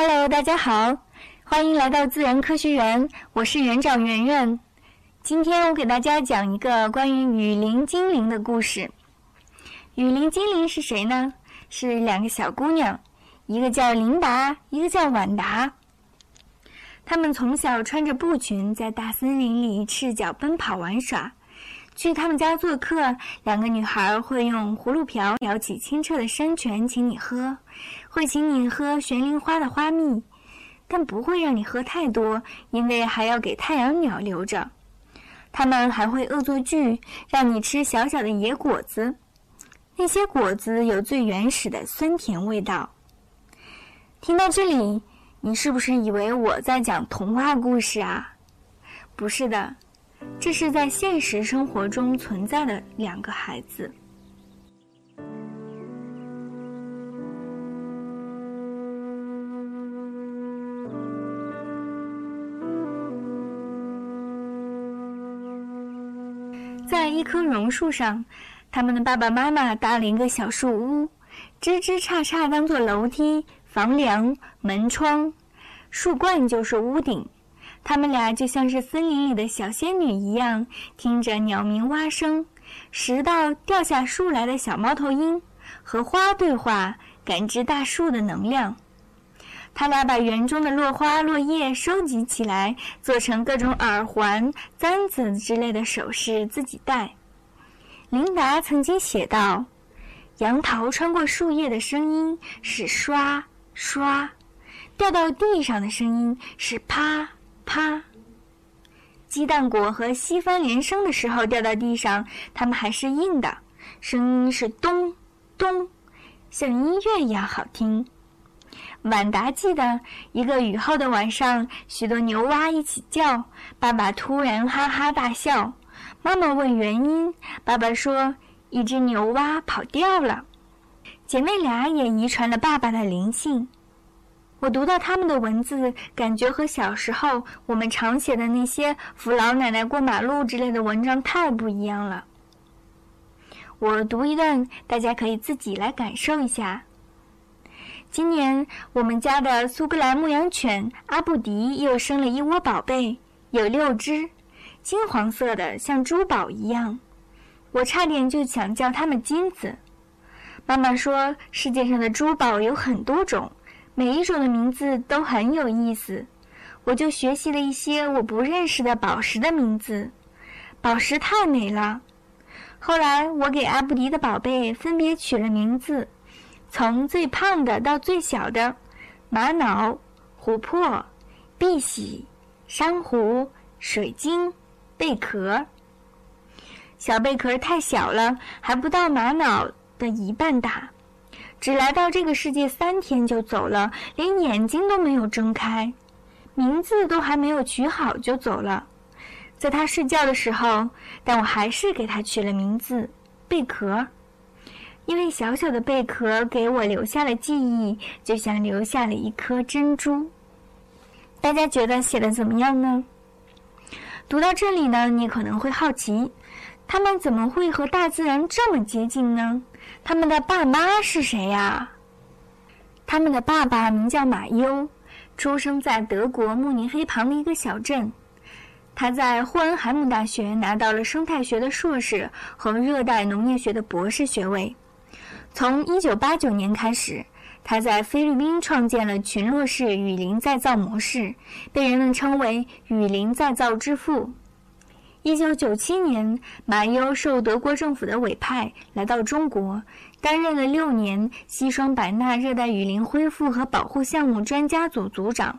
Hello，大家好，欢迎来到自然科学园，我是园长圆圆。今天我给大家讲一个关于雨林精灵的故事。雨林精灵是谁呢？是两个小姑娘，一个叫琳达，一个叫婉达。她们从小穿着布裙，在大森林里赤脚奔跑玩耍。去他们家做客，两个女孩会用葫芦瓢舀起清澈的山泉请你喝，会请你喝悬铃花的花蜜，但不会让你喝太多，因为还要给太阳鸟留着。他们还会恶作剧，让你吃小小的野果子，那些果子有最原始的酸甜味道。听到这里，你是不是以为我在讲童话故事啊？不是的。这是在现实生活中存在的两个孩子。在一棵榕树上，他们的爸爸妈妈搭了一个小树屋，枝枝杈杈当做楼梯、房梁、门窗，树冠就是屋顶。他们俩就像是森林里的小仙女一样，听着鸟鸣蛙声，拾到掉下树来的小猫头鹰，和花对话，感知大树的能量。他俩把园中的落花落叶收集起来，做成各种耳环、簪子之类的首饰自己戴。琳达曾经写道：“杨桃穿过树叶的声音是刷刷，掉到地上的声音是啪。”啪！鸡蛋果和西番连生的时候掉到地上，它们还是硬的，声音是咚咚，像音乐一样好听。晚达记得一个雨后的晚上，许多牛蛙一起叫，爸爸突然哈哈大笑。妈妈问原因，爸爸说一只牛蛙跑掉了。姐妹俩也遗传了爸爸的灵性。我读到他们的文字，感觉和小时候我们常写的那些扶老奶奶过马路之类的文章太不一样了。我读一段，大家可以自己来感受一下。今年我们家的苏格兰牧羊犬阿布迪又生了一窝宝贝，有六只，金黄色的，像珠宝一样。我差点就想叫它们金子。妈妈说，世界上的珠宝有很多种。每一种的名字都很有意思，我就学习了一些我不认识的宝石的名字。宝石太美了。后来我给阿布迪的宝贝分别取了名字，从最胖的到最小的：玛瑙、琥珀、碧玺、珊瑚、水晶、贝壳。小贝壳太小了，还不到玛瑙的一半大。只来到这个世界三天就走了，连眼睛都没有睁开，名字都还没有取好就走了。在他睡觉的时候，但我还是给他取了名字——贝壳，因为小小的贝壳给我留下了记忆，就像留下了一颗珍珠。大家觉得写的怎么样呢？读到这里呢，你可能会好奇，他们怎么会和大自然这么接近呢？他们的爸妈是谁呀？他们的爸爸名叫马优，出生在德国慕尼黑旁的一个小镇。他在霍恩海姆大学拿到了生态学的硕士和热带农业学的博士学位。从1989年开始，他在菲律宾创建了群落式雨林再造模式，被人们称为“雨林再造之父”。一九九七年，马优受德国政府的委派来到中国，担任了六年西双版纳热带雨林恢复和保护项目专家组组长。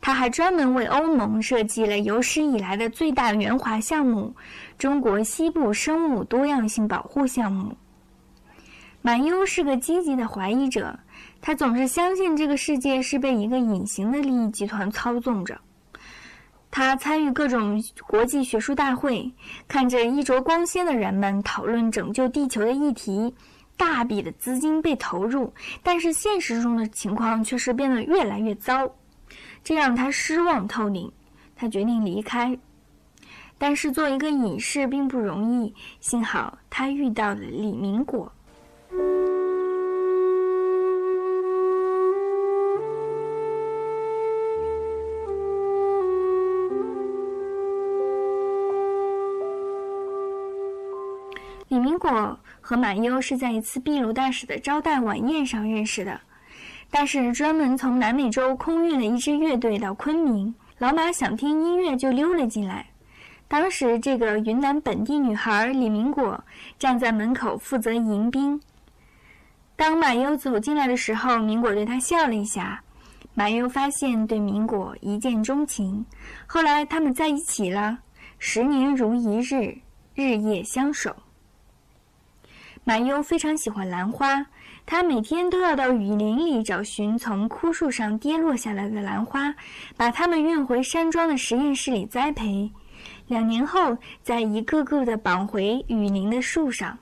他还专门为欧盟设计了有史以来的最大圆滑项目——中国西部生物多样性保护项目。马优是个积极的怀疑者，他总是相信这个世界是被一个隐形的利益集团操纵着。他参与各种国际学术大会，看着衣着光鲜的人们讨论拯救地球的议题，大笔的资金被投入，但是现实中的情况却是变得越来越糟，这让他失望透顶。他决定离开，但是做一个隐士并不容易，幸好他遇到了李明果。果和马优是在一次秘鲁大使的招待晚宴上认识的。大使专门从南美洲空运了一支乐队到昆明，老马想听音乐就溜了进来。当时，这个云南本地女孩李明果站在门口负责迎宾。当马优走进来的时候，明果对他笑了一下。马优发现对明果一见钟情，后来他们在一起了，十年如一日，日夜相守。马优非常喜欢兰花，他每天都要到雨林里找寻从枯树上跌落下来的兰花，把它们运回山庄的实验室里栽培，两年后再一个个的绑回雨林的树上。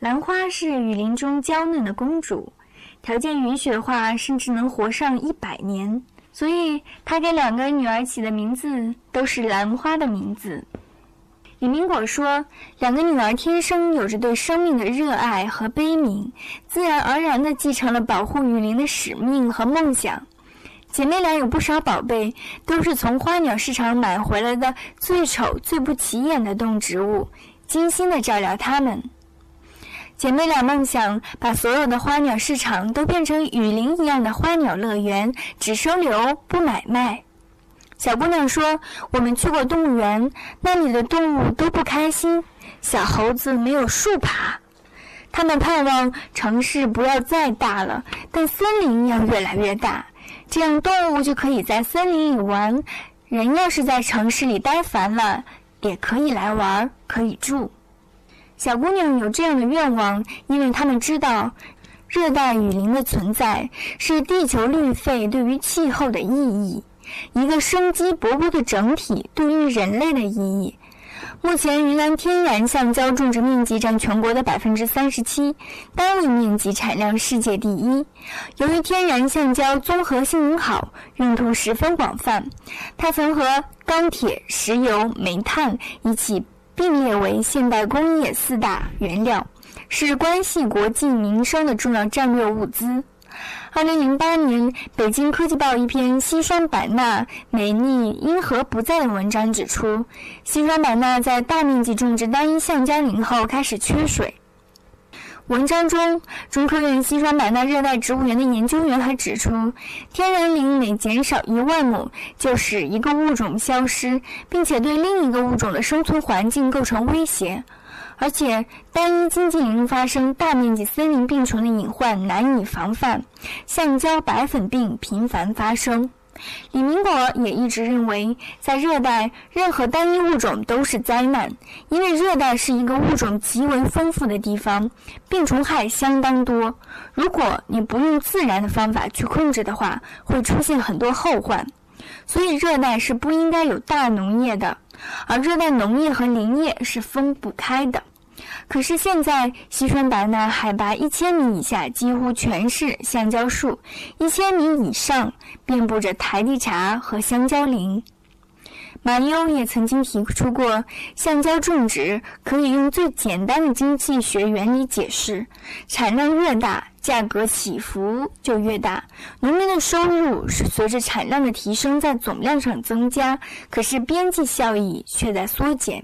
兰花是雨林中娇嫩的公主。条件允许的话，甚至能活上一百年。所以，他给两个女儿起的名字都是兰花的名字。李明果说：“两个女儿天生有着对生命的热爱和悲悯，自然而然地继承了保护雨林的使命和梦想。姐妹俩有不少宝贝，都是从花鸟市场买回来的最丑、最不起眼的动植物，精心地照料它们。”姐妹俩梦想把所有的花鸟市场都变成雨林一样的花鸟乐园，只收留不买卖。小姑娘说：“我们去过动物园，那里的动物都不开心，小猴子没有树爬。他们盼望城市不要再大了，但森林要越来越大，这样动物就可以在森林里玩。人要是在城市里待烦了，也可以来玩，可以住。”小姑娘有这样的愿望，因为她们知道，热带雨林的存在是地球绿肺对于气候的意义，一个生机勃勃的整体对于人类的意义。目前，云南天然橡胶种植面积占全国的百分之三十七，单位面积产量世界第一。由于天然橡胶综合性能好，用途十分广泛，它曾和钢铁、石油、煤炭一起。并列为现代工业四大原料，是关系国计民生的重要战略物资。二零零八年，北京科技报一篇西双版纳美丽因何不在的文章指出，西双版纳在大面积种植单一橡胶林后开始缺水。文章中，中科院西双版纳热带植物园的研究员还指出，天然林每减少一万亩，就使一个物种消失，并且对另一个物种的生存环境构成威胁。而且，单一经济林发生大面积森林病虫的隐患难以防范，橡胶白粉病频繁发生。李明果也一直认为，在热带，任何单一物种都是灾难，因为热带是一个物种极为丰富的地方，病虫害相当多。如果你不用自然的方法去控制的话，会出现很多后患。所以，热带是不应该有大农业的，而热带农业和林业是分不开的。可是现在，西双版纳海拔一千米以下几乎全是橡胶树，一千米以上遍布着台地茶和香蕉林。马优也曾经提出过，橡胶种植可以用最简单的经济学原理解释：产量越大，价格起伏就越大。农民的收入是随着产量的提升在总量上增加，可是边际效益却在缩减。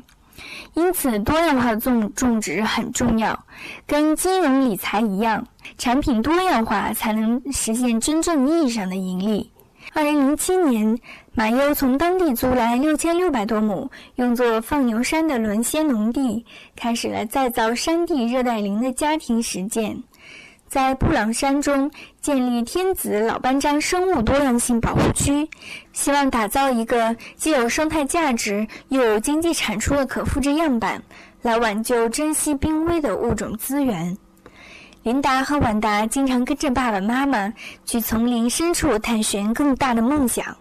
因此，多样化种种植很重要，跟金融理财一样，产品多样化才能实现真正意义上的盈利。二零零七年，马优从当地租来六千六百多亩用作放牛山的轮歇农地，开始了再造山地热带林的家庭实践。在布朗山中建立天子老班章生物多样性保护区，希望打造一个既有生态价值又有经济产出的可复制样板，来挽救珍稀濒危的物种资源。琳达和婉达经常跟着爸爸妈妈去丛林深处探寻更大的梦想。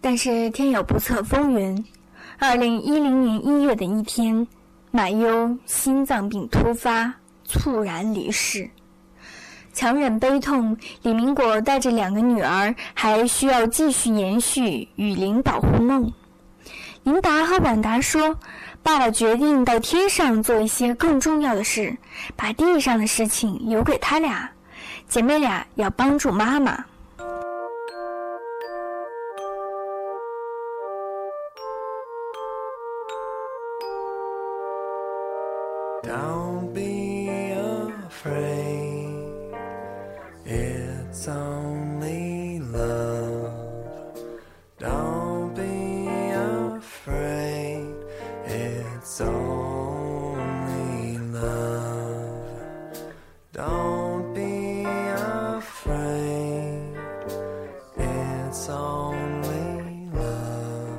但是天有不测风云，二零一零年一月的一天，马优心脏病突发，猝然离世。强忍悲痛，李明果带着两个女儿，还需要继续延续雨林保护梦。琳达和婉达说：“爸爸决定到天上做一些更重要的事，把地上的事情留给他俩。姐妹俩要帮助妈妈。” It's only love. Don't be afraid. It's only love.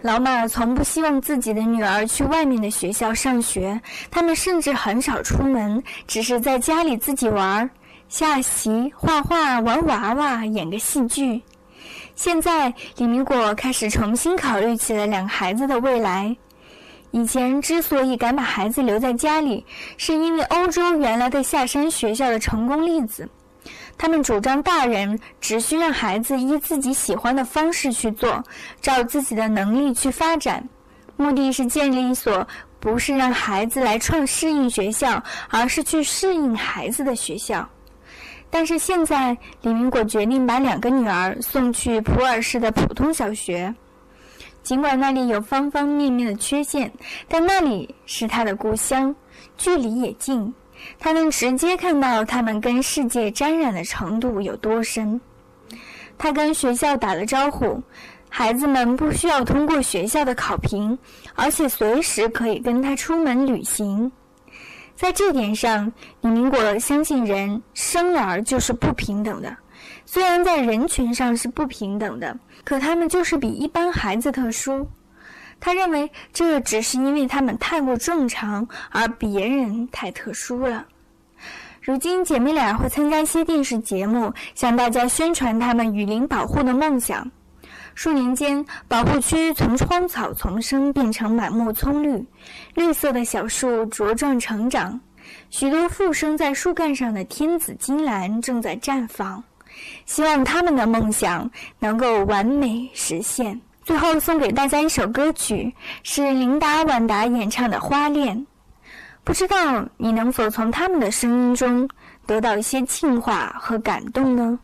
老马从不希望自己的女儿去外面的学校上学，他们甚至很少出门，只是在家里自己玩儿、下棋、画画、玩娃娃、演个戏剧。现在，李明果开始重新考虑起了两个孩子的未来。以前之所以敢把孩子留在家里，是因为欧洲原来的下山学校的成功例子。他们主张大人只需让孩子依自己喜欢的方式去做，照自己的能力去发展，目的是建立一所不是让孩子来创适应学校，而是去适应孩子的学校。但是现在，李明果决定把两个女儿送去普洱市的普通小学。尽管那里有方方面面的缺陷，但那里是他的故乡，距离也近。他能直接看到他们跟世界沾染的程度有多深。他跟学校打了招呼，孩子们不需要通过学校的考评，而且随时可以跟他出门旅行。在这点上，李明果相信人生而就是不平等的。虽然在人群上是不平等的，可他们就是比一般孩子特殊。他认为这只是因为他们太过正常，而别人太特殊了。如今姐妹俩会参加一些电视节目，向大家宣传他们雨林保护的梦想。数年间，保护区从荒草丛生变成满目葱绿，绿色的小树茁壮成长，许多附生在树干上的天紫金兰正在绽放。希望他们的梦想能够完美实现。最后送给大家一首歌曲，是琳达·万达演唱的《花恋》。不知道你能否从他们的声音中得到一些净化和感动呢？